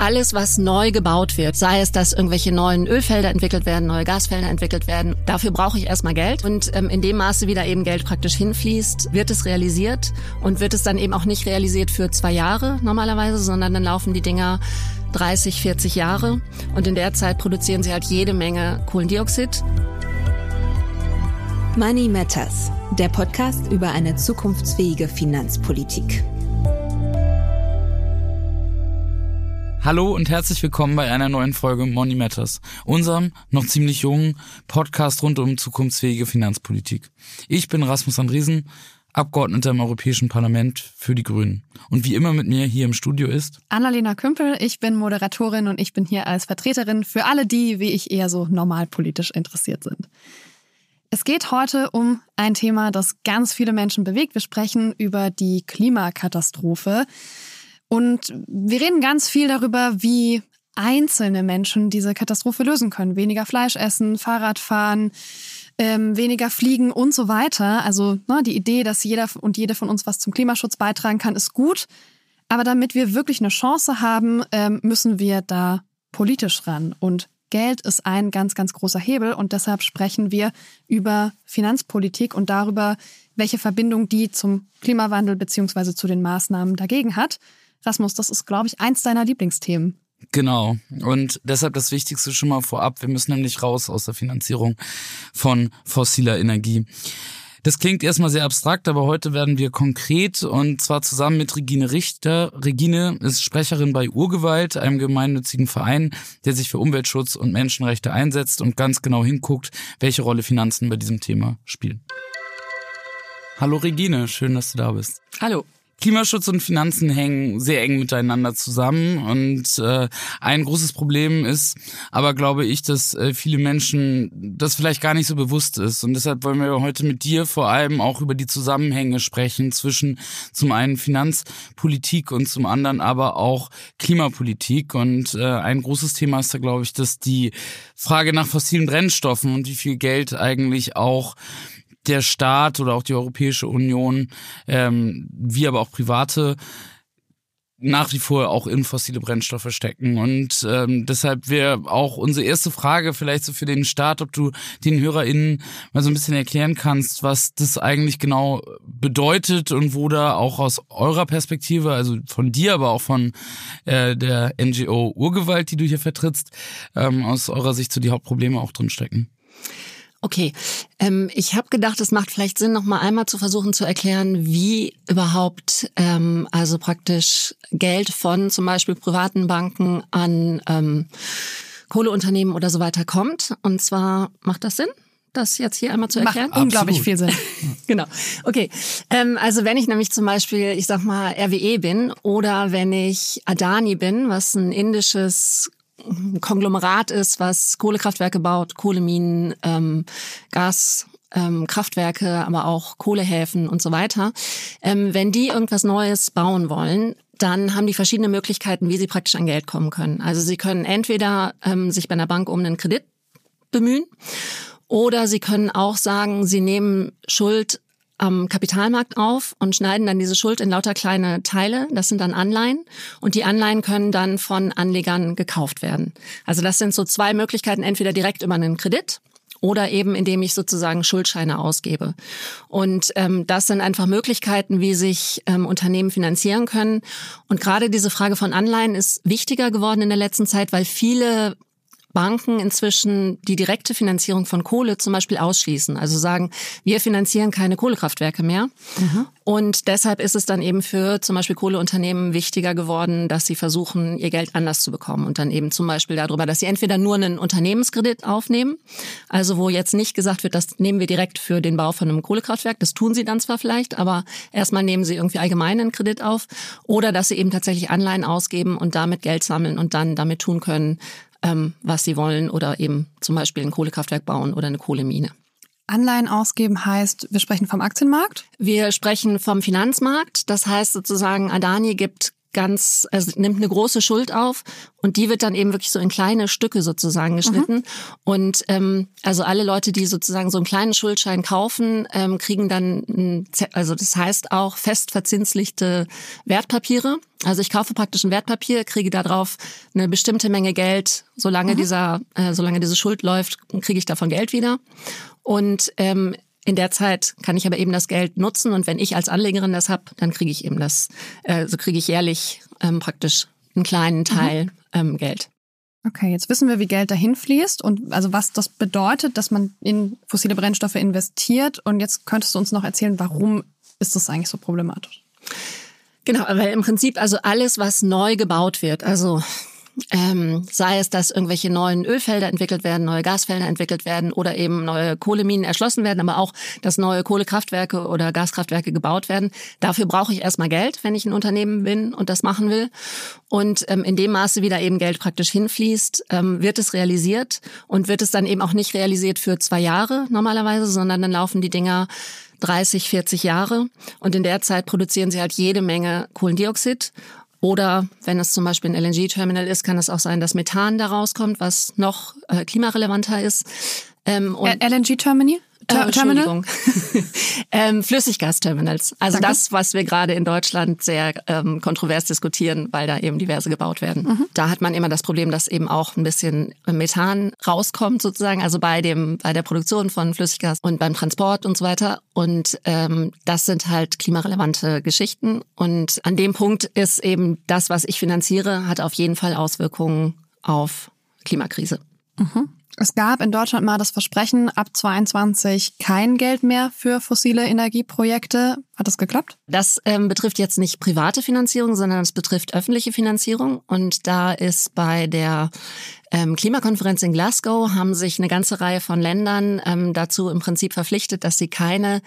alles, was neu gebaut wird, sei es, dass irgendwelche neuen Ölfelder entwickelt werden, neue Gasfelder entwickelt werden, dafür brauche ich erstmal Geld. Und ähm, in dem Maße, wie da eben Geld praktisch hinfließt, wird es realisiert und wird es dann eben auch nicht realisiert für zwei Jahre normalerweise, sondern dann laufen die Dinger 30, 40 Jahre und in der Zeit produzieren sie halt jede Menge Kohlendioxid. Money Matters, der Podcast über eine zukunftsfähige Finanzpolitik. Hallo und herzlich willkommen bei einer neuen Folge Money Matters, unserem noch ziemlich jungen Podcast rund um zukunftsfähige Finanzpolitik. Ich bin Rasmus Andriesen, Abgeordneter im Europäischen Parlament für die Grünen. Und wie immer mit mir hier im Studio ist Annalena Kümpel, ich bin Moderatorin und ich bin hier als Vertreterin für alle die, wie ich eher so normalpolitisch interessiert sind. Es geht heute um ein Thema, das ganz viele Menschen bewegt. Wir sprechen über die Klimakatastrophe. Und wir reden ganz viel darüber, wie einzelne Menschen diese Katastrophe lösen können. Weniger Fleisch essen, Fahrrad fahren, ähm, weniger fliegen und so weiter. Also ne, die Idee, dass jeder und jede von uns was zum Klimaschutz beitragen kann, ist gut. Aber damit wir wirklich eine Chance haben, ähm, müssen wir da politisch ran. Und Geld ist ein ganz, ganz großer Hebel. Und deshalb sprechen wir über Finanzpolitik und darüber, welche Verbindung die zum Klimawandel beziehungsweise zu den Maßnahmen dagegen hat. Rasmus, das ist, glaube ich, eins deiner Lieblingsthemen. Genau. Und deshalb das Wichtigste schon mal vorab. Wir müssen nämlich raus aus der Finanzierung von fossiler Energie. Das klingt erstmal sehr abstrakt, aber heute werden wir konkret und zwar zusammen mit Regine Richter. Regine ist Sprecherin bei Urgewalt, einem gemeinnützigen Verein, der sich für Umweltschutz und Menschenrechte einsetzt und ganz genau hinguckt, welche Rolle Finanzen bei diesem Thema spielen. Hallo Regine, schön, dass du da bist. Hallo. Klimaschutz und Finanzen hängen sehr eng miteinander zusammen. Und äh, ein großes Problem ist, aber glaube ich, dass äh, viele Menschen das vielleicht gar nicht so bewusst ist. Und deshalb wollen wir heute mit dir vor allem auch über die Zusammenhänge sprechen zwischen zum einen Finanzpolitik und zum anderen aber auch Klimapolitik. Und äh, ein großes Thema ist da glaube ich, dass die Frage nach fossilen Brennstoffen und wie viel Geld eigentlich auch der Staat oder auch die Europäische Union, ähm, wie aber auch private nach wie vor auch in fossile Brennstoffe stecken. Und ähm, deshalb wäre auch unsere erste Frage vielleicht so für den Staat, ob du den HörerInnen mal so ein bisschen erklären kannst, was das eigentlich genau bedeutet und wo da auch aus eurer Perspektive, also von dir, aber auch von äh, der NGO Urgewalt, die du hier vertrittst, ähm, aus eurer Sicht so die Hauptprobleme auch drin stecken. Okay, ähm, ich habe gedacht, es macht vielleicht Sinn, noch mal einmal zu versuchen zu erklären, wie überhaupt ähm, also praktisch Geld von zum Beispiel privaten Banken an ähm, Kohleunternehmen oder so weiter kommt. Und zwar macht das Sinn? das jetzt hier einmal zu erklären? Macht unglaublich viel Sinn. genau. Okay. Ähm, also wenn ich nämlich zum Beispiel, ich sag mal, RWE bin oder wenn ich Adani bin, was ein indisches Konglomerat ist, was Kohlekraftwerke baut, Kohleminen, ähm, Gas, ähm, Kraftwerke, aber auch Kohlehäfen und so weiter. Ähm, wenn die irgendwas Neues bauen wollen, dann haben die verschiedene Möglichkeiten, wie sie praktisch an Geld kommen können. Also sie können entweder ähm, sich bei einer Bank um einen Kredit bemühen oder sie können auch sagen, sie nehmen Schuld am Kapitalmarkt auf und schneiden dann diese Schuld in lauter kleine Teile. Das sind dann Anleihen und die Anleihen können dann von Anlegern gekauft werden. Also das sind so zwei Möglichkeiten, entweder direkt über einen Kredit oder eben indem ich sozusagen Schuldscheine ausgebe. Und ähm, das sind einfach Möglichkeiten, wie sich ähm, Unternehmen finanzieren können. Und gerade diese Frage von Anleihen ist wichtiger geworden in der letzten Zeit, weil viele Banken inzwischen die direkte Finanzierung von Kohle zum Beispiel ausschließen. Also sagen, wir finanzieren keine Kohlekraftwerke mehr. Mhm. Und deshalb ist es dann eben für zum Beispiel Kohleunternehmen wichtiger geworden, dass sie versuchen, ihr Geld anders zu bekommen. Und dann eben zum Beispiel darüber, dass sie entweder nur einen Unternehmenskredit aufnehmen, also wo jetzt nicht gesagt wird, das nehmen wir direkt für den Bau von einem Kohlekraftwerk. Das tun sie dann zwar vielleicht, aber erstmal nehmen sie irgendwie allgemeinen Kredit auf. Oder dass sie eben tatsächlich Anleihen ausgeben und damit Geld sammeln und dann damit tun können, ähm, was sie wollen oder eben zum Beispiel ein Kohlekraftwerk bauen oder eine Kohlemine. Anleihen ausgeben heißt, wir sprechen vom Aktienmarkt? Wir sprechen vom Finanzmarkt. Das heißt sozusagen, Adani gibt ganz, also nimmt eine große Schuld auf und die wird dann eben wirklich so in kleine Stücke sozusagen geschnitten. Mhm. Und ähm, also alle Leute, die sozusagen so einen kleinen Schuldschein kaufen, ähm, kriegen dann, also das heißt auch fest verzinslichte Wertpapiere. Also ich kaufe praktisch ein Wertpapier, kriege darauf eine bestimmte Menge Geld, solange mhm. dieser, äh, solange diese Schuld läuft, kriege ich davon Geld wieder. Und ähm, in der Zeit kann ich aber eben das Geld nutzen und wenn ich als Anlegerin das habe, dann kriege ich eben das, äh, so kriege ich jährlich ähm, praktisch einen kleinen Teil mhm. ähm, Geld. Okay, jetzt wissen wir, wie Geld dahin fließt und also was das bedeutet, dass man in fossile Brennstoffe investiert. Und jetzt könntest du uns noch erzählen, warum ist das eigentlich so problematisch? Genau, weil im Prinzip also alles, was neu gebaut wird, also ähm, sei es, dass irgendwelche neuen Ölfelder entwickelt werden, neue Gasfelder entwickelt werden oder eben neue Kohleminen erschlossen werden, aber auch, dass neue Kohlekraftwerke oder Gaskraftwerke gebaut werden. Dafür brauche ich erstmal Geld, wenn ich ein Unternehmen bin und das machen will. Und ähm, in dem Maße, wie da eben Geld praktisch hinfließt, ähm, wird es realisiert und wird es dann eben auch nicht realisiert für zwei Jahre normalerweise, sondern dann laufen die Dinger 30, 40 Jahre und in der Zeit produzieren sie halt jede Menge Kohlendioxid oder wenn es zum Beispiel ein LNG-Terminal ist, kann es auch sein, dass Methan daraus kommt, was noch äh, klimarelevanter ist. Ähm, LNG-Terminal? Ter Entschuldigung. ähm, Flüssiggasterminals. Also Danke. das, was wir gerade in Deutschland sehr ähm, kontrovers diskutieren, weil da eben diverse gebaut werden. Mhm. Da hat man immer das Problem, dass eben auch ein bisschen Methan rauskommt sozusagen, also bei dem bei der Produktion von Flüssiggas und beim Transport und so weiter. Und ähm, das sind halt klimarelevante Geschichten. Und an dem Punkt ist eben das, was ich finanziere, hat auf jeden Fall Auswirkungen auf Klimakrise. Mhm. Es gab in Deutschland mal das Versprechen, ab 22 kein Geld mehr für fossile Energieprojekte. Hat das geklappt? Das ähm, betrifft jetzt nicht private Finanzierung, sondern es betrifft öffentliche Finanzierung. Und da ist bei der ähm, Klimakonferenz in Glasgow haben sich eine ganze Reihe von Ländern ähm, dazu im Prinzip verpflichtet, dass sie keine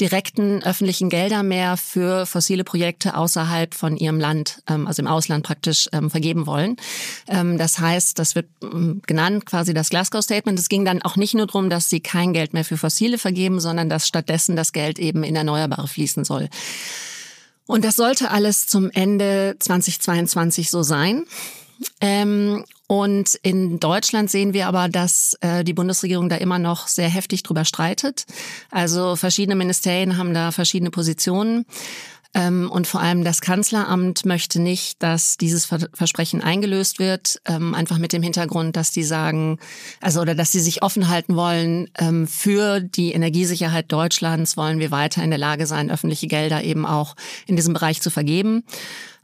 direkten öffentlichen Gelder mehr für fossile Projekte außerhalb von ihrem Land, ähm, also im Ausland praktisch, ähm, vergeben wollen. Ähm, das heißt, das wird ähm, genannt quasi das Glasgow Statement. Es ging dann auch nicht nur darum, dass sie kein Geld mehr für fossile vergeben, sondern dass stattdessen das Geld eben in Erneuerbare fließen soll. Und das sollte alles zum Ende 2022 so sein. Ähm, und in Deutschland sehen wir aber, dass äh, die Bundesregierung da immer noch sehr heftig drüber streitet. Also verschiedene Ministerien haben da verschiedene Positionen. Ähm, und vor allem das Kanzleramt möchte nicht, dass dieses Versprechen eingelöst wird, ähm, einfach mit dem Hintergrund, dass die sagen, also oder dass sie sich offen halten wollen, ähm, für die Energiesicherheit Deutschlands wollen wir weiter in der Lage sein, öffentliche Gelder eben auch in diesem Bereich zu vergeben,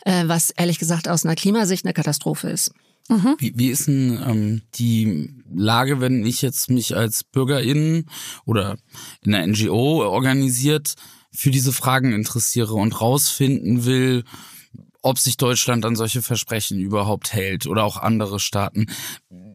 äh, was ehrlich gesagt aus einer Klimasicht eine Katastrophe ist. Mhm. Wie, wie ist denn ähm, die Lage, wenn ich jetzt mich als Bürgerin oder in einer NGO organisiert für diese Fragen interessiere und rausfinden will, ob sich Deutschland an solche Versprechen überhaupt hält oder auch andere Staaten.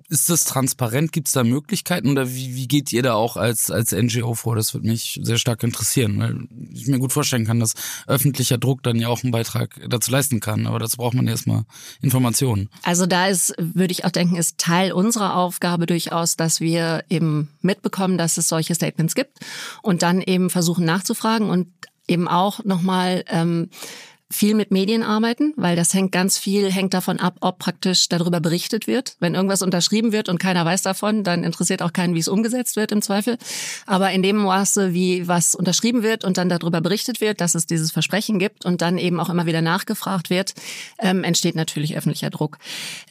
Ist das transparent? Gibt es da Möglichkeiten oder wie, wie geht ihr da auch als, als NGO vor? Das würde mich sehr stark interessieren, weil ich mir gut vorstellen kann, dass öffentlicher Druck dann ja auch einen Beitrag dazu leisten kann. Aber dazu braucht man erstmal Informationen. Also da ist, würde ich auch denken, ist Teil unserer Aufgabe durchaus, dass wir eben mitbekommen, dass es solche Statements gibt und dann eben versuchen nachzufragen und eben auch nochmal ähm, viel mit Medien arbeiten, weil das hängt ganz viel, hängt davon ab, ob praktisch darüber berichtet wird. Wenn irgendwas unterschrieben wird und keiner weiß davon, dann interessiert auch keinen, wie es umgesetzt wird im Zweifel. Aber in dem Maße, wie was unterschrieben wird und dann darüber berichtet wird, dass es dieses Versprechen gibt und dann eben auch immer wieder nachgefragt wird, ähm, entsteht natürlich öffentlicher Druck.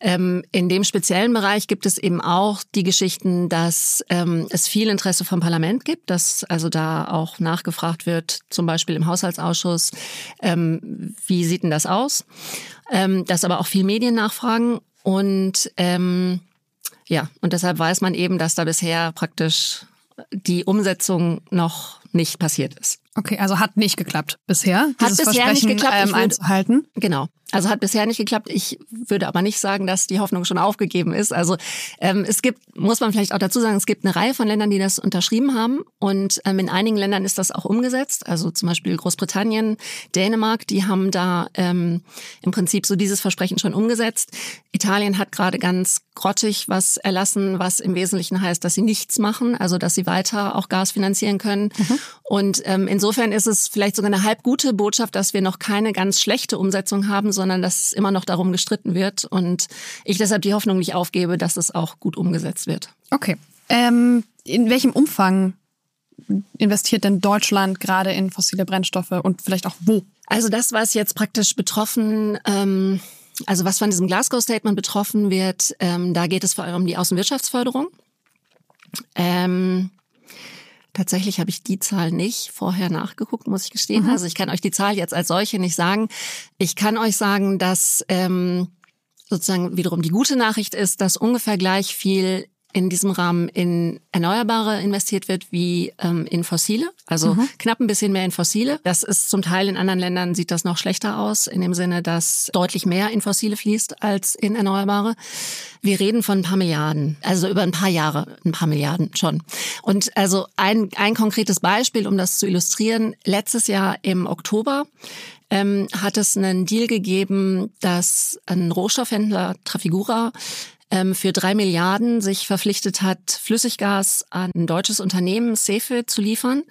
Ähm, in dem speziellen Bereich gibt es eben auch die Geschichten, dass ähm, es viel Interesse vom Parlament gibt, dass also da auch nachgefragt wird, zum Beispiel im Haushaltsausschuss, ähm, wie sieht denn das aus? Ähm, dass aber auch viel Medien nachfragen und ähm, ja, und deshalb weiß man eben, dass da bisher praktisch die Umsetzung noch nicht passiert ist. Okay, also hat nicht geklappt bisher. Hat bisher nicht geklappt, ähm, einzuhalten. Genau. Also hat bisher nicht geklappt. Ich würde aber nicht sagen, dass die Hoffnung schon aufgegeben ist. Also ähm, es gibt, muss man vielleicht auch dazu sagen, es gibt eine Reihe von Ländern, die das unterschrieben haben. Und ähm, in einigen Ländern ist das auch umgesetzt. Also zum Beispiel Großbritannien, Dänemark, die haben da ähm, im Prinzip so dieses Versprechen schon umgesetzt. Italien hat gerade ganz grottig was erlassen, was im Wesentlichen heißt, dass sie nichts machen, also dass sie weiter auch Gas finanzieren können. Mhm. Und ähm, insofern ist es vielleicht sogar eine halb gute Botschaft, dass wir noch keine ganz schlechte Umsetzung haben, sondern dass immer noch darum gestritten wird und ich deshalb die Hoffnung nicht aufgebe, dass es auch gut umgesetzt wird. Okay. Ähm, in welchem Umfang investiert denn Deutschland gerade in fossile Brennstoffe und vielleicht auch wo? Also das, was jetzt praktisch betroffen, ähm, also was von diesem Glasgow-Statement betroffen wird, ähm, da geht es vor allem um die Außenwirtschaftsförderung. Ähm, Tatsächlich habe ich die Zahl nicht vorher nachgeguckt, muss ich gestehen. Mhm. Also ich kann euch die Zahl jetzt als solche nicht sagen. Ich kann euch sagen, dass ähm, sozusagen wiederum die gute Nachricht ist, dass ungefähr gleich viel in diesem Rahmen in Erneuerbare investiert wird wie ähm, in fossile, also mhm. knapp ein bisschen mehr in fossile. Das ist zum Teil in anderen Ländern sieht das noch schlechter aus, in dem Sinne, dass deutlich mehr in fossile fließt als in Erneuerbare. Wir reden von ein paar Milliarden, also über ein paar Jahre ein paar Milliarden schon. Und also ein, ein konkretes Beispiel, um das zu illustrieren, letztes Jahr im Oktober ähm, hat es einen Deal gegeben, dass ein Rohstoffhändler Trafigura ähm, für drei Milliarden sich verpflichtet hat, Flüssiggas an ein deutsches Unternehmen, Sefe, zu liefern.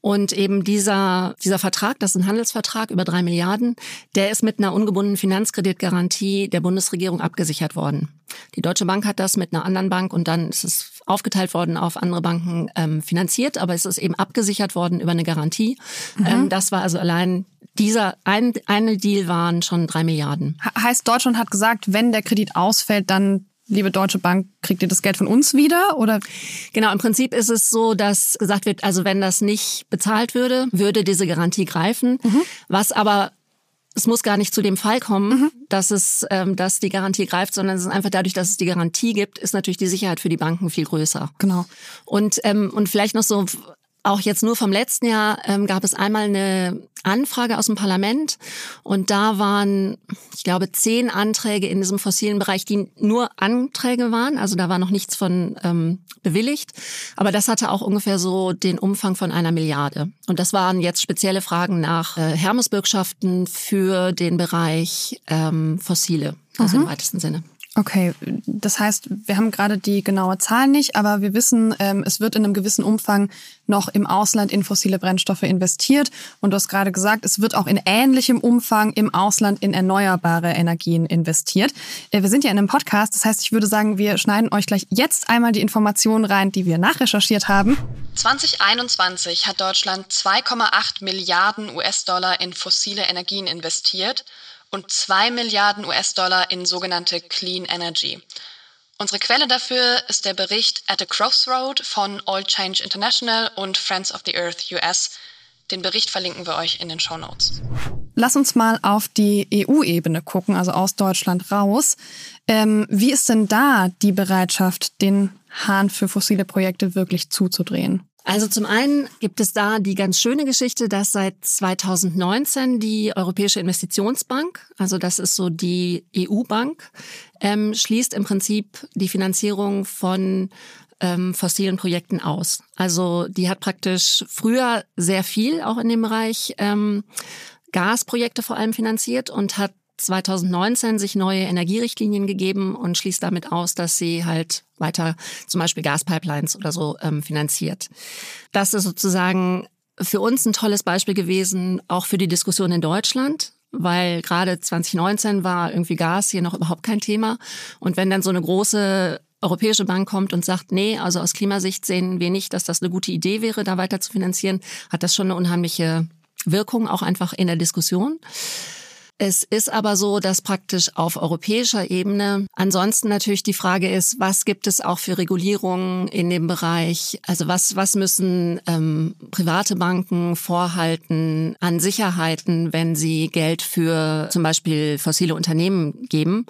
Und eben dieser, dieser Vertrag, das ist ein Handelsvertrag über drei Milliarden, der ist mit einer ungebundenen Finanzkreditgarantie der Bundesregierung abgesichert worden. Die Deutsche Bank hat das mit einer anderen Bank und dann ist es aufgeteilt worden auf andere Banken ähm, finanziert, aber es ist eben abgesichert worden über eine Garantie. Mhm. Ähm, das war also allein dieser ein, eine Deal waren schon drei Milliarden. Heißt, Deutschland hat gesagt, wenn der Kredit ausfällt, dann liebe Deutsche Bank, kriegt ihr das Geld von uns wieder oder? Genau, im Prinzip ist es so, dass gesagt wird, also wenn das nicht bezahlt würde, würde diese Garantie greifen. Mhm. Was aber es muss gar nicht zu dem Fall kommen, mhm. dass es, ähm, dass die Garantie greift, sondern es ist einfach dadurch, dass es die Garantie gibt, ist natürlich die Sicherheit für die Banken viel größer. Genau. Und ähm, und vielleicht noch so auch jetzt nur vom letzten Jahr ähm, gab es einmal eine Anfrage aus dem Parlament und da waren, ich glaube, zehn Anträge in diesem fossilen Bereich, die nur Anträge waren. Also da war noch nichts von ähm, bewilligt. Aber das hatte auch ungefähr so den Umfang von einer Milliarde. Und das waren jetzt spezielle Fragen nach äh, Hermesbürgschaften für den Bereich ähm, fossile, also mhm. im weitesten Sinne. Okay, das heißt, wir haben gerade die genaue Zahl nicht, aber wir wissen, ähm, es wird in einem gewissen Umfang noch im Ausland in fossile Brennstoffe investiert. Und du hast gerade gesagt, es wird auch in ähnlichem Umfang im Ausland in erneuerbare Energien investiert. Äh, wir sind ja in einem Podcast, das heißt, ich würde sagen, wir schneiden euch gleich jetzt einmal die Informationen rein, die wir nachrecherchiert haben. 2021 hat Deutschland 2,8 Milliarden US-Dollar in fossile Energien investiert und 2 Milliarden US-Dollar in sogenannte Clean Energy. Unsere Quelle dafür ist der Bericht At a Crossroad von Oil Change International und Friends of the Earth US. Den Bericht verlinken wir euch in den Show Notes. Lass uns mal auf die EU-Ebene gucken, also aus Deutschland raus. Ähm, wie ist denn da die Bereitschaft, den Hahn für fossile Projekte wirklich zuzudrehen? Also zum einen gibt es da die ganz schöne Geschichte, dass seit 2019 die Europäische Investitionsbank, also das ist so die EU-Bank, ähm, schließt im Prinzip die Finanzierung von ähm, fossilen Projekten aus. Also die hat praktisch früher sehr viel auch in dem Bereich ähm, Gasprojekte vor allem finanziert und hat 2019 sich neue Energierichtlinien gegeben und schließt damit aus, dass sie halt weiter zum Beispiel Gaspipelines oder so ähm, finanziert. Das ist sozusagen für uns ein tolles Beispiel gewesen, auch für die Diskussion in Deutschland, weil gerade 2019 war irgendwie Gas hier noch überhaupt kein Thema. Und wenn dann so eine große Europäische Bank kommt und sagt, nee, also aus Klimasicht sehen wir nicht, dass das eine gute Idee wäre, da weiter zu finanzieren, hat das schon eine unheimliche Wirkung, auch einfach in der Diskussion. Es ist aber so, dass praktisch auf europäischer Ebene ansonsten natürlich die Frage ist, was gibt es auch für Regulierungen in dem Bereich? Also was, was müssen ähm, private Banken vorhalten an Sicherheiten, wenn sie Geld für zum Beispiel fossile Unternehmen geben?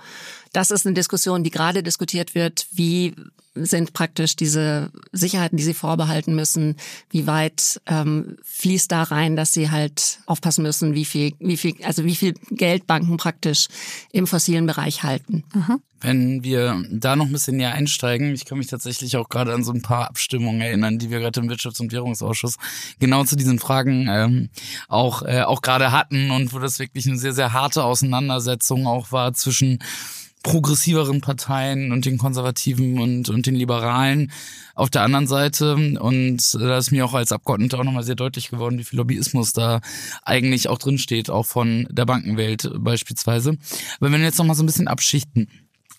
Das ist eine Diskussion, die gerade diskutiert wird. Wie sind praktisch diese Sicherheiten, die sie vorbehalten müssen, wie weit ähm, fließt da rein, dass sie halt aufpassen müssen, wie viel, wie viel, also wie viel Geld Banken praktisch im fossilen Bereich halten. Mhm. Wenn wir da noch ein bisschen näher einsteigen, ich kann mich tatsächlich auch gerade an so ein paar Abstimmungen erinnern, die wir gerade im Wirtschafts- und Währungsausschuss genau zu diesen Fragen ähm, auch, äh, auch gerade hatten und wo das wirklich eine sehr, sehr harte Auseinandersetzung auch war zwischen progressiveren Parteien und den Konservativen und, und den Liberalen auf der anderen Seite. Und da ist mir auch als Abgeordneter auch nochmal sehr deutlich geworden, wie viel Lobbyismus da eigentlich auch drin steht, auch von der Bankenwelt beispielsweise. Aber wenn wir jetzt nochmal so ein bisschen abschichten,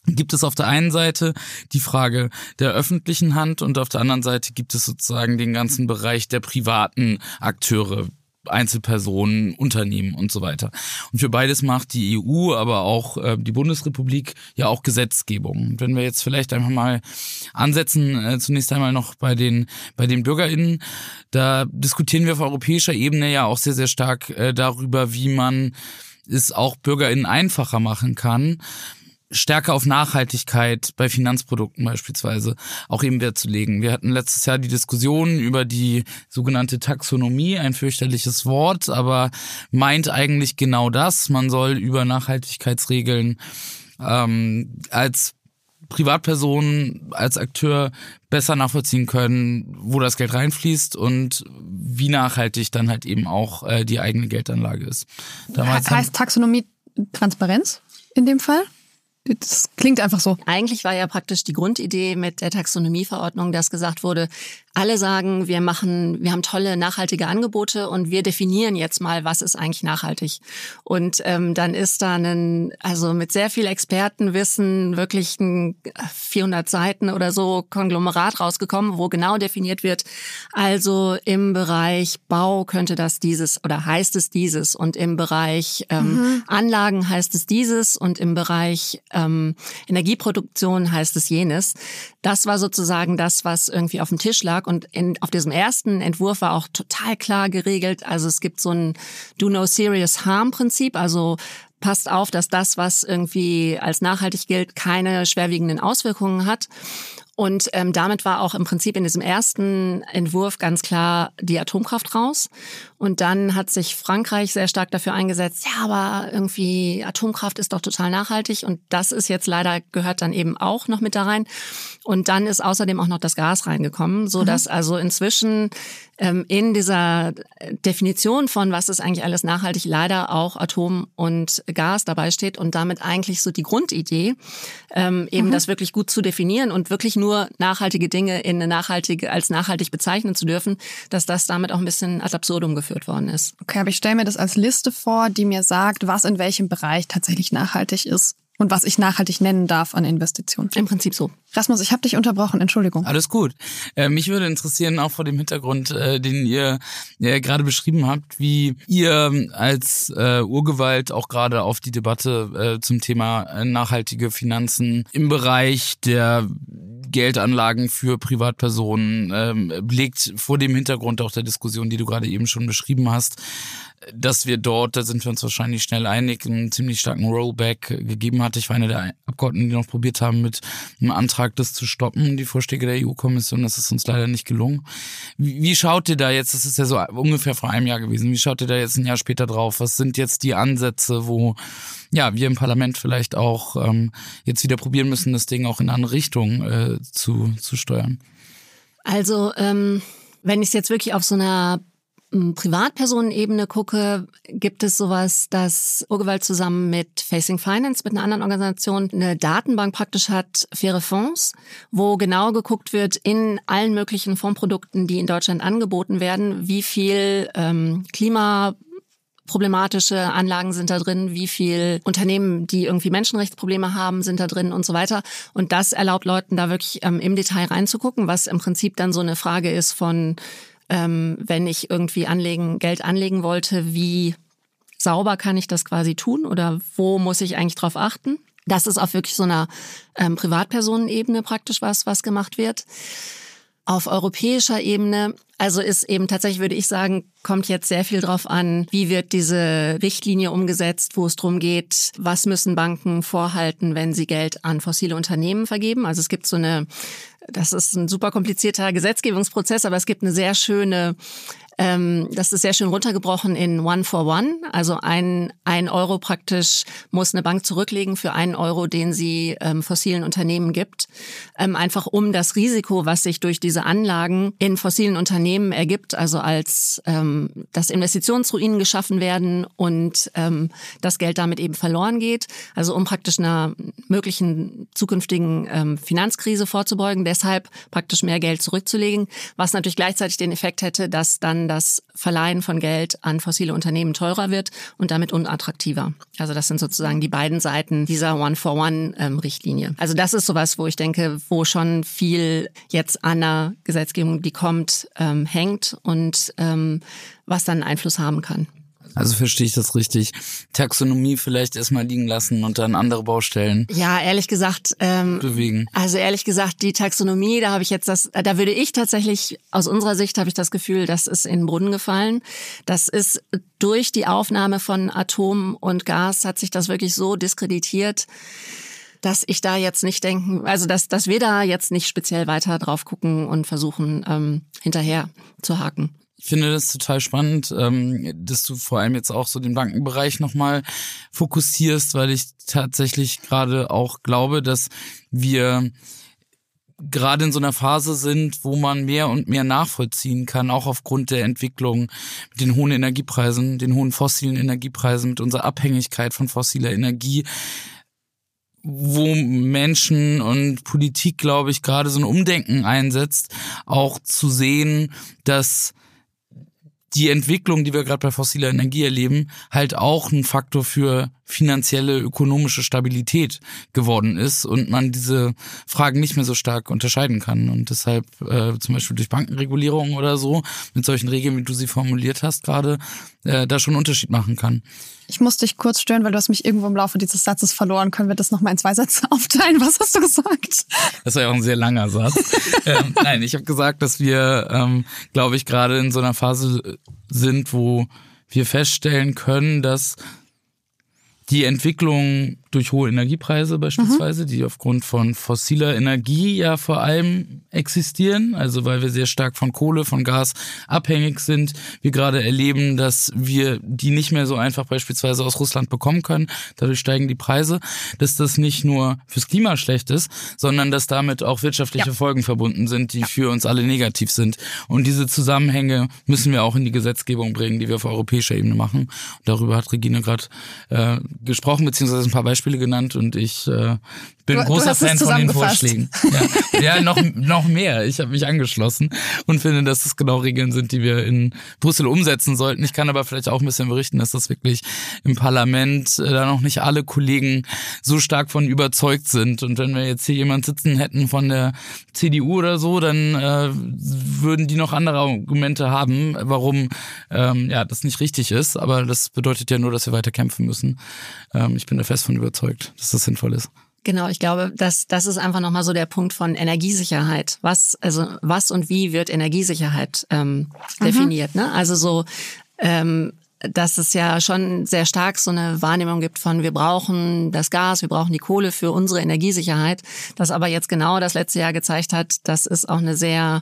gibt es auf der einen Seite die Frage der öffentlichen Hand und auf der anderen Seite gibt es sozusagen den ganzen Bereich der privaten Akteure, Einzelpersonen, Unternehmen und so weiter. Und für beides macht die EU, aber auch äh, die Bundesrepublik ja auch Gesetzgebung. Und wenn wir jetzt vielleicht einfach mal ansetzen, äh, zunächst einmal noch bei den bei den BürgerInnen, da diskutieren wir auf europäischer Ebene ja auch sehr sehr stark äh, darüber, wie man es auch BürgerInnen einfacher machen kann stärker auf Nachhaltigkeit bei Finanzprodukten beispielsweise auch eben Wert zu legen. Wir hatten letztes Jahr die Diskussion über die sogenannte Taxonomie, ein fürchterliches Wort, aber meint eigentlich genau das. Man soll über Nachhaltigkeitsregeln ähm, als Privatperson, als Akteur besser nachvollziehen können, wo das Geld reinfließt und wie nachhaltig dann halt eben auch äh, die eigene Geldanlage ist. Damals heißt Taxonomie Transparenz in dem Fall? Das klingt einfach so. Eigentlich war ja praktisch die Grundidee mit der Taxonomieverordnung, dass gesagt wurde, alle sagen, wir machen, wir haben tolle nachhaltige Angebote und wir definieren jetzt mal, was ist eigentlich nachhaltig. Und ähm, dann ist da ein, also mit sehr viel Expertenwissen, wirklich ein 400 Seiten oder so Konglomerat rausgekommen, wo genau definiert wird, also im Bereich Bau könnte das dieses oder heißt es dieses und im Bereich ähm, mhm. Anlagen heißt es dieses und im Bereich ähm, Energieproduktion heißt es jenes. Das war sozusagen das, was irgendwie auf dem Tisch lag und in, auf diesem ersten Entwurf war auch total klar geregelt. Also es gibt so ein Do No Serious Harm Prinzip, also passt auf, dass das, was irgendwie als nachhaltig gilt, keine schwerwiegenden Auswirkungen hat. Und ähm, damit war auch im Prinzip in diesem ersten Entwurf ganz klar die Atomkraft raus. Und dann hat sich Frankreich sehr stark dafür eingesetzt, ja, aber irgendwie Atomkraft ist doch total nachhaltig. Und das ist jetzt leider, gehört dann eben auch noch mit da rein. Und dann ist außerdem auch noch das Gas reingekommen, so dass mhm. also inzwischen ähm, in dieser Definition von was ist eigentlich alles nachhaltig leider auch Atom und Gas dabei steht und damit eigentlich so die Grundidee, ähm, eben mhm. das wirklich gut zu definieren und wirklich nur nachhaltige Dinge in eine nachhaltige als nachhaltig bezeichnen zu dürfen, dass das damit auch ein bisschen ad absurdum geführt worden ist. Okay, aber ich stelle mir das als Liste vor, die mir sagt, was in welchem Bereich tatsächlich nachhaltig ist und was ich nachhaltig nennen darf an Investitionen. Im Prinzip so. Rasmus, ich habe dich unterbrochen, Entschuldigung. Alles gut. Äh, mich würde interessieren, auch vor dem Hintergrund, äh, den ihr äh, gerade beschrieben habt, wie ihr als äh, Urgewalt auch gerade auf die Debatte äh, zum Thema äh, nachhaltige Finanzen im Bereich der Geldanlagen für Privatpersonen ähm, blickt, vor dem Hintergrund auch der Diskussion, die du gerade eben schon beschrieben hast dass wir dort, da sind wir uns wahrscheinlich schnell einig, einen ziemlich starken Rollback gegeben hat. Ich war einer der Abgeordneten, die noch probiert haben, mit einem Antrag das zu stoppen, die Vorschläge der EU-Kommission. Das ist uns leider nicht gelungen. Wie, wie schaut ihr da jetzt, das ist ja so ungefähr vor einem Jahr gewesen, wie schaut ihr da jetzt ein Jahr später drauf? Was sind jetzt die Ansätze, wo ja, wir im Parlament vielleicht auch ähm, jetzt wieder probieren müssen, das Ding auch in eine andere Richtung äh, zu, zu steuern? Also, ähm, wenn ich es jetzt wirklich auf so einer Privatpersonenebene gucke, gibt es sowas, dass Urgewalt zusammen mit Facing Finance, mit einer anderen Organisation, eine Datenbank praktisch hat, faire Fonds, wo genau geguckt wird in allen möglichen Fondsprodukten, die in Deutschland angeboten werden, wie viel ähm, Klima problematische Anlagen sind da drin, wie viel Unternehmen, die irgendwie Menschenrechtsprobleme haben, sind da drin und so weiter. Und das erlaubt Leuten da wirklich ähm, im Detail reinzugucken, was im Prinzip dann so eine Frage ist von ähm, wenn ich irgendwie anlegen, Geld anlegen wollte, wie sauber kann ich das quasi tun oder wo muss ich eigentlich drauf achten? Das ist auf wirklich so einer ähm, Privatpersonenebene praktisch was, was gemacht wird. Auf europäischer Ebene, also ist eben tatsächlich, würde ich sagen, kommt jetzt sehr viel drauf an, wie wird diese Richtlinie umgesetzt, wo es darum geht, was müssen Banken vorhalten, wenn sie Geld an fossile Unternehmen vergeben. Also es gibt so eine das ist ein super komplizierter Gesetzgebungsprozess, aber es gibt eine sehr schöne Ähm, das ist sehr schön runtergebrochen in One for One. Also ein, ein Euro praktisch muss eine Bank zurücklegen für einen Euro, den sie ähm, fossilen Unternehmen gibt. Ähm, einfach um das Risiko, was sich durch diese Anlagen in fossilen Unternehmen ergibt, also als ähm, dass Investitionsruinen geschaffen werden und ähm, das Geld damit eben verloren geht. Also um praktisch einer möglichen zukünftigen ähm, Finanzkrise vorzubeugen. Deshalb praktisch mehr Geld zurückzulegen, was natürlich gleichzeitig den Effekt hätte, dass dann das Verleihen von Geld an fossile Unternehmen teurer wird und damit unattraktiver. Also das sind sozusagen die beiden Seiten dieser One-for-One-Richtlinie. Ähm, also das ist sowas, wo ich denke, wo schon viel jetzt an der Gesetzgebung, die kommt, ähm, hängt und ähm, was dann Einfluss haben kann. Also verstehe ich das richtig. Taxonomie vielleicht erstmal liegen lassen und dann andere Baustellen. Ja, ehrlich gesagt. Ähm, bewegen. Also ehrlich gesagt, die Taxonomie, da habe ich jetzt das, da würde ich tatsächlich, aus unserer Sicht habe ich das Gefühl, das ist in den Brunnen gefallen. Das ist durch die Aufnahme von Atom und Gas hat sich das wirklich so diskreditiert dass ich da jetzt nicht denken, also dass, dass wir da jetzt nicht speziell weiter drauf gucken und versuchen, ähm, hinterher zu haken. Ich finde das total spannend, ähm, dass du vor allem jetzt auch so den Bankenbereich nochmal fokussierst, weil ich tatsächlich gerade auch glaube, dass wir gerade in so einer Phase sind, wo man mehr und mehr nachvollziehen kann, auch aufgrund der Entwicklung mit den hohen Energiepreisen, den hohen fossilen Energiepreisen, mit unserer Abhängigkeit von fossiler Energie, wo Menschen und Politik, glaube ich, gerade so ein Umdenken einsetzt, auch zu sehen, dass die Entwicklung, die wir gerade bei fossiler Energie erleben, halt auch ein Faktor für finanzielle, ökonomische Stabilität geworden ist und man diese Fragen nicht mehr so stark unterscheiden kann. Und deshalb äh, zum Beispiel durch Bankenregulierung oder so, mit solchen Regeln, wie du sie formuliert hast gerade, äh, da schon einen Unterschied machen kann. Ich muss dich kurz stören, weil du hast mich irgendwo im Laufe dieses Satzes verloren. Können wir das nochmal in zwei Sätze aufteilen? Was hast du gesagt? Das war ja auch ein sehr langer Satz. ähm, nein, ich habe gesagt, dass wir, ähm, glaube ich, gerade in so einer Phase sind, wo wir feststellen können, dass die Entwicklung durch hohe Energiepreise beispielsweise, mhm. die aufgrund von fossiler Energie ja vor allem existieren, also weil wir sehr stark von Kohle, von Gas abhängig sind. Wir gerade erleben, dass wir die nicht mehr so einfach beispielsweise aus Russland bekommen können. Dadurch steigen die Preise, dass das nicht nur fürs Klima schlecht ist, sondern dass damit auch wirtschaftliche ja. Folgen verbunden sind, die ja. für uns alle negativ sind. Und diese Zusammenhänge müssen wir auch in die Gesetzgebung bringen, die wir auf europäischer Ebene machen. Und darüber hat Regine gerade äh, gesprochen, beziehungsweise ein paar Beispiele Beispiele genannt und ich äh, bin du, großer Fan von den Vorschlägen. Ja, ja noch, noch mehr. Ich habe mich angeschlossen und finde, dass das genau Regeln sind, die wir in Brüssel umsetzen sollten. Ich kann aber vielleicht auch ein bisschen berichten, dass das wirklich im Parlament äh, da noch nicht alle Kollegen so stark von überzeugt sind. Und wenn wir jetzt hier jemand sitzen hätten von der CDU oder so, dann äh, würden die noch andere Argumente haben, warum ähm, ja das nicht richtig ist. Aber das bedeutet ja nur, dass wir weiter kämpfen müssen. Ähm, ich bin da fest von überzeugt, dass das sinnvoll ist. Genau, ich glaube, das, das ist einfach nochmal so der Punkt von Energiesicherheit. Was, also was und wie wird Energiesicherheit ähm, mhm. definiert? Ne? Also so ähm, dass es ja schon sehr stark so eine Wahrnehmung gibt von, wir brauchen das Gas, wir brauchen die Kohle für unsere Energiesicherheit. Das aber jetzt genau das letzte Jahr gezeigt hat, das ist auch eine sehr,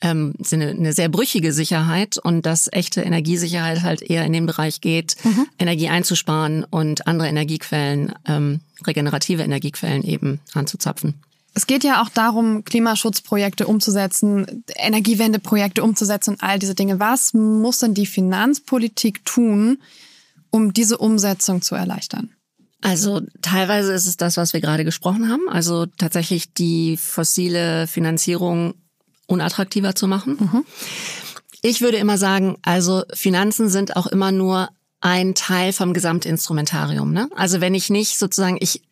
ähm, eine, eine sehr brüchige Sicherheit und dass echte Energiesicherheit halt eher in den Bereich geht, mhm. Energie einzusparen und andere Energiequellen, ähm, regenerative Energiequellen eben anzuzapfen. Es geht ja auch darum, Klimaschutzprojekte umzusetzen, Energiewendeprojekte umzusetzen und all diese Dinge. Was muss denn die Finanzpolitik tun, um diese Umsetzung zu erleichtern? Also teilweise ist es das, was wir gerade gesprochen haben. Also tatsächlich die fossile Finanzierung unattraktiver zu machen. Mhm. Ich würde immer sagen, also Finanzen sind auch immer nur ein Teil vom Gesamtinstrumentarium. Ne? Also wenn ich nicht sozusagen, ich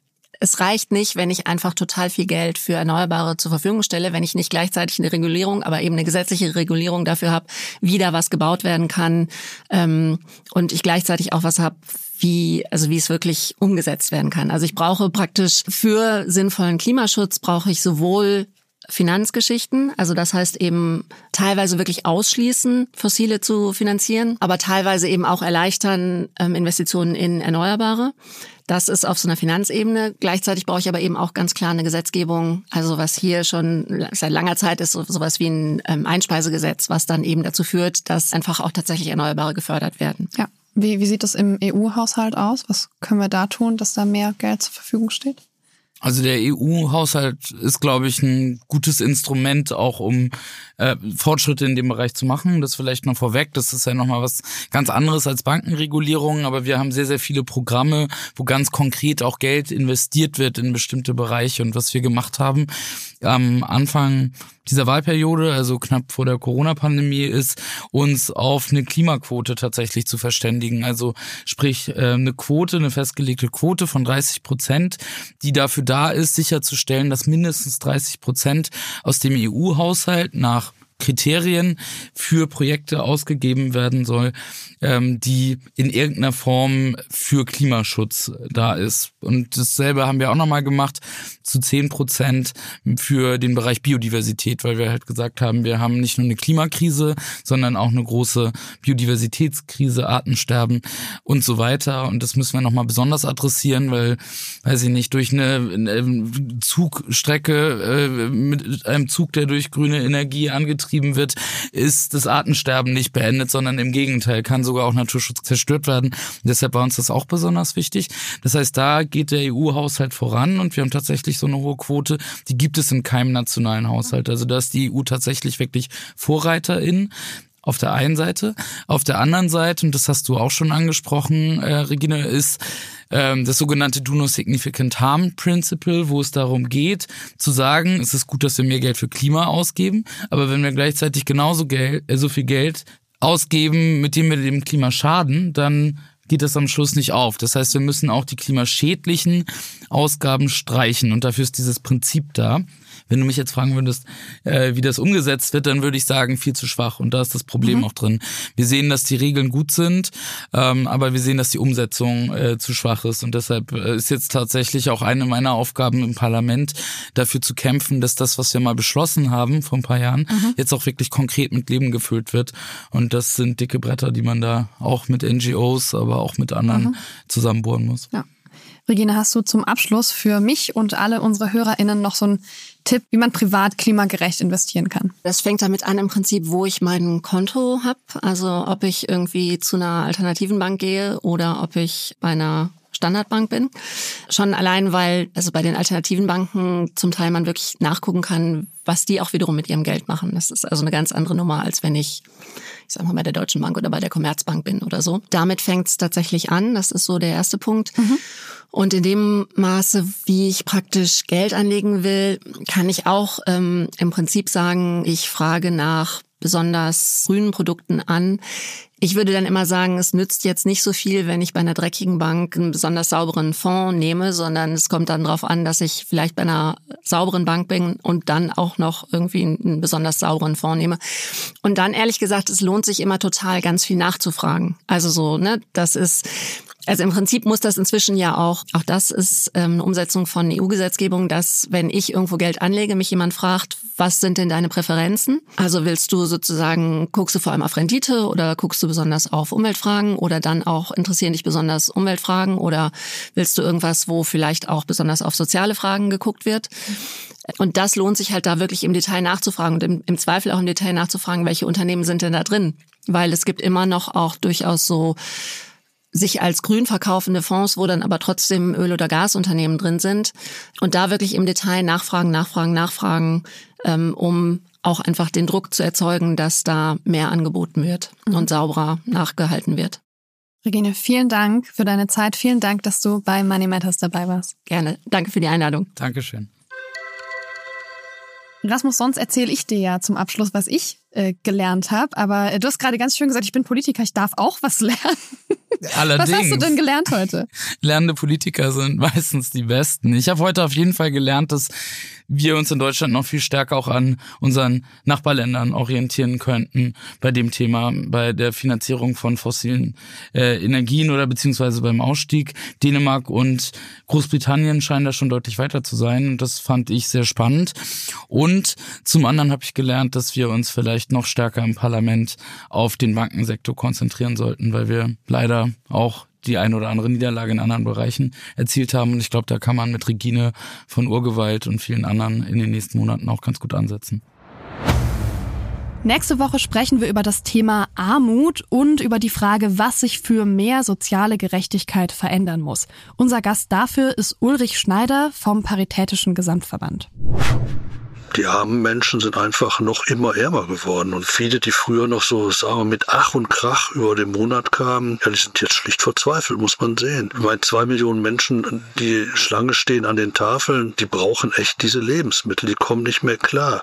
es reicht nicht, wenn ich einfach total viel Geld für Erneuerbare zur Verfügung stelle, wenn ich nicht gleichzeitig eine Regulierung, aber eben eine gesetzliche Regulierung dafür habe, wie da was gebaut werden kann ähm, und ich gleichzeitig auch was habe, wie, also wie es wirklich umgesetzt werden kann. Also ich brauche praktisch für sinnvollen Klimaschutz brauche ich sowohl Finanzgeschichten, also das heißt eben teilweise wirklich ausschließen, fossile zu finanzieren, aber teilweise eben auch erleichtern ähm, Investitionen in Erneuerbare. Das ist auf so einer Finanzebene. Gleichzeitig brauche ich aber eben auch ganz klar eine Gesetzgebung, also was hier schon seit langer Zeit ist, so, sowas wie ein ähm, Einspeisegesetz, was dann eben dazu führt, dass einfach auch tatsächlich Erneuerbare gefördert werden. Ja. Wie, wie sieht das im EU-Haushalt aus? Was können wir da tun, dass da mehr Geld zur Verfügung steht? Also der EU-Haushalt ist, glaube ich, ein gutes Instrument auch, um äh, Fortschritte in dem Bereich zu machen. Das vielleicht noch vorweg. Das ist ja nochmal was ganz anderes als Bankenregulierung. Aber wir haben sehr, sehr viele Programme, wo ganz konkret auch Geld investiert wird in bestimmte Bereiche. Und was wir gemacht haben am Anfang dieser Wahlperiode, also knapp vor der Corona-Pandemie, ist, uns auf eine Klimaquote tatsächlich zu verständigen. Also sprich äh, eine Quote, eine festgelegte Quote von 30 Prozent, die dafür da ist, sicherzustellen, dass mindestens 30 Prozent aus dem EU-Haushalt nach Kriterien für Projekte ausgegeben werden soll, ähm, die in irgendeiner Form für Klimaschutz da ist. Und dasselbe haben wir auch nochmal gemacht zu zehn Prozent für den Bereich Biodiversität, weil wir halt gesagt haben, wir haben nicht nur eine Klimakrise, sondern auch eine große Biodiversitätskrise, Artensterben und so weiter. Und das müssen wir nochmal besonders adressieren, weil, weiß ich nicht, durch eine, eine Zugstrecke äh, mit einem Zug, der durch grüne Energie angetrieben wird, ist das Artensterben nicht beendet, sondern im Gegenteil, kann sogar auch Naturschutz zerstört werden. Deshalb war uns das auch besonders wichtig. Das heißt, da geht der EU-Haushalt voran und wir haben tatsächlich so eine hohe Quote, die gibt es in keinem nationalen Haushalt. Also da ist die EU tatsächlich wirklich Vorreiterin auf der einen Seite. Auf der anderen Seite, und das hast du auch schon angesprochen, äh, Regine, ist ähm, das sogenannte Do No Significant Harm Principle, wo es darum geht, zu sagen, es ist gut, dass wir mehr Geld für Klima ausgeben, aber wenn wir gleichzeitig genauso Geld, äh, so viel Geld ausgeben, mit dem wir dem Klima schaden, dann geht das am Schluss nicht auf. Das heißt, wir müssen auch die klimaschädlichen Ausgaben streichen und dafür ist dieses Prinzip da. Wenn du mich jetzt fragen würdest, äh, wie das umgesetzt wird, dann würde ich sagen, viel zu schwach. Und da ist das Problem mhm. auch drin. Wir sehen, dass die Regeln gut sind, ähm, aber wir sehen, dass die Umsetzung äh, zu schwach ist. Und deshalb äh, ist jetzt tatsächlich auch eine meiner Aufgaben im Parlament, dafür zu kämpfen, dass das, was wir mal beschlossen haben vor ein paar Jahren, mhm. jetzt auch wirklich konkret mit Leben gefüllt wird. Und das sind dicke Bretter, die man da auch mit NGOs, aber auch mit anderen mhm. zusammenbohren muss. Ja. Regine, hast du zum Abschluss für mich und alle unsere HörerInnen noch so einen Tipp, wie man privat klimagerecht investieren kann? Das fängt damit an im Prinzip, wo ich mein Konto habe. Also ob ich irgendwie zu einer alternativen Bank gehe oder ob ich bei einer Standardbank bin. Schon allein, weil also bei den alternativen Banken zum Teil man wirklich nachgucken kann, was die auch wiederum mit ihrem Geld machen. Das ist also eine ganz andere Nummer, als wenn ich, ich sag mal, bei der Deutschen Bank oder bei der Commerzbank bin oder so. Damit fängt es tatsächlich an. Das ist so der erste Punkt. Mhm. Und in dem Maße, wie ich praktisch Geld anlegen will, kann ich auch ähm, im Prinzip sagen, ich frage nach besonders grünen Produkten an. Ich würde dann immer sagen, es nützt jetzt nicht so viel, wenn ich bei einer dreckigen Bank einen besonders sauberen Fonds nehme, sondern es kommt dann darauf an, dass ich vielleicht bei einer sauberen Bank bin und dann auch noch irgendwie einen besonders sauberen Fonds nehme. Und dann ehrlich gesagt, es lohnt sich immer total ganz viel nachzufragen. Also so, ne, das ist also im Prinzip muss das inzwischen ja auch, auch das ist ähm, eine Umsetzung von EU-Gesetzgebung, dass wenn ich irgendwo Geld anlege, mich jemand fragt, was sind denn deine Präferenzen? Also willst du sozusagen, guckst du vor allem auf Rendite oder guckst du besonders auf Umweltfragen oder dann auch interessieren dich besonders Umweltfragen oder willst du irgendwas, wo vielleicht auch besonders auf soziale Fragen geguckt wird? Und das lohnt sich halt da wirklich im Detail nachzufragen und im, im Zweifel auch im Detail nachzufragen, welche Unternehmen sind denn da drin? Weil es gibt immer noch auch durchaus so sich als grün verkaufende Fonds, wo dann aber trotzdem Öl- oder Gasunternehmen drin sind. Und da wirklich im Detail nachfragen, nachfragen, nachfragen, ähm, um auch einfach den Druck zu erzeugen, dass da mehr angeboten wird mhm. und sauberer nachgehalten wird. Regine, vielen Dank für deine Zeit. Vielen Dank, dass du bei Money Matters dabei warst. Gerne. Danke für die Einladung. Dankeschön. Rasmus, sonst erzähle ich dir ja zum Abschluss, was ich äh, gelernt habe. Aber äh, du hast gerade ganz schön gesagt, ich bin Politiker, ich darf auch was lernen. Allerdings. Was hast du denn gelernt heute? Lernende Politiker sind meistens die Besten. Ich habe heute auf jeden Fall gelernt, dass wir uns in Deutschland noch viel stärker auch an unseren Nachbarländern orientieren könnten bei dem Thema, bei der Finanzierung von fossilen äh, Energien oder beziehungsweise beim Ausstieg. Dänemark und Großbritannien scheinen da schon deutlich weiter zu sein und das fand ich sehr spannend. Und zum anderen habe ich gelernt, dass wir uns vielleicht noch stärker im Parlament auf den Bankensektor konzentrieren sollten, weil wir leider auch die eine oder andere Niederlage in anderen Bereichen erzielt haben. Und ich glaube, da kann man mit Regine von Urgewalt und vielen anderen in den nächsten Monaten auch ganz gut ansetzen. Nächste Woche sprechen wir über das Thema Armut und über die Frage, was sich für mehr soziale Gerechtigkeit verändern muss. Unser Gast dafür ist Ulrich Schneider vom Paritätischen Gesamtverband. Die armen Menschen sind einfach noch immer ärmer geworden. Und viele, die früher noch so, sagen wir, mit Ach und Krach über den Monat kamen, ja, die sind jetzt schlicht verzweifelt, muss man sehen. Ich meine, zwei Millionen Menschen, die Schlange stehen an den Tafeln, die brauchen echt diese Lebensmittel, die kommen nicht mehr klar.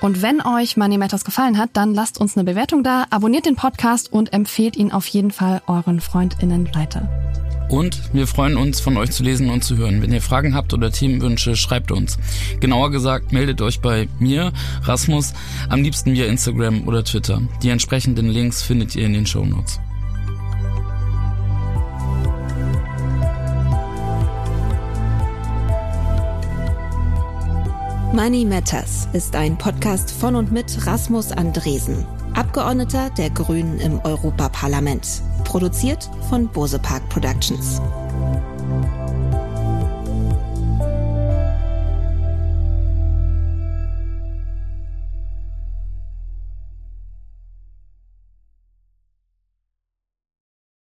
Und wenn euch Money Matters gefallen hat, dann lasst uns eine Bewertung da, abonniert den Podcast und empfehlt ihn auf jeden Fall euren FreundInnen weiter. Und wir freuen uns, von euch zu lesen und zu hören. Wenn ihr Fragen habt oder Themenwünsche, schreibt uns. Genauer gesagt, meldet euch bei mir, Rasmus, am liebsten via Instagram oder Twitter. Die entsprechenden Links findet ihr in den Show Notes. Money Matters ist ein Podcast von und mit Rasmus Andresen, Abgeordneter der Grünen im Europaparlament. Produziert von Bose Park Productions.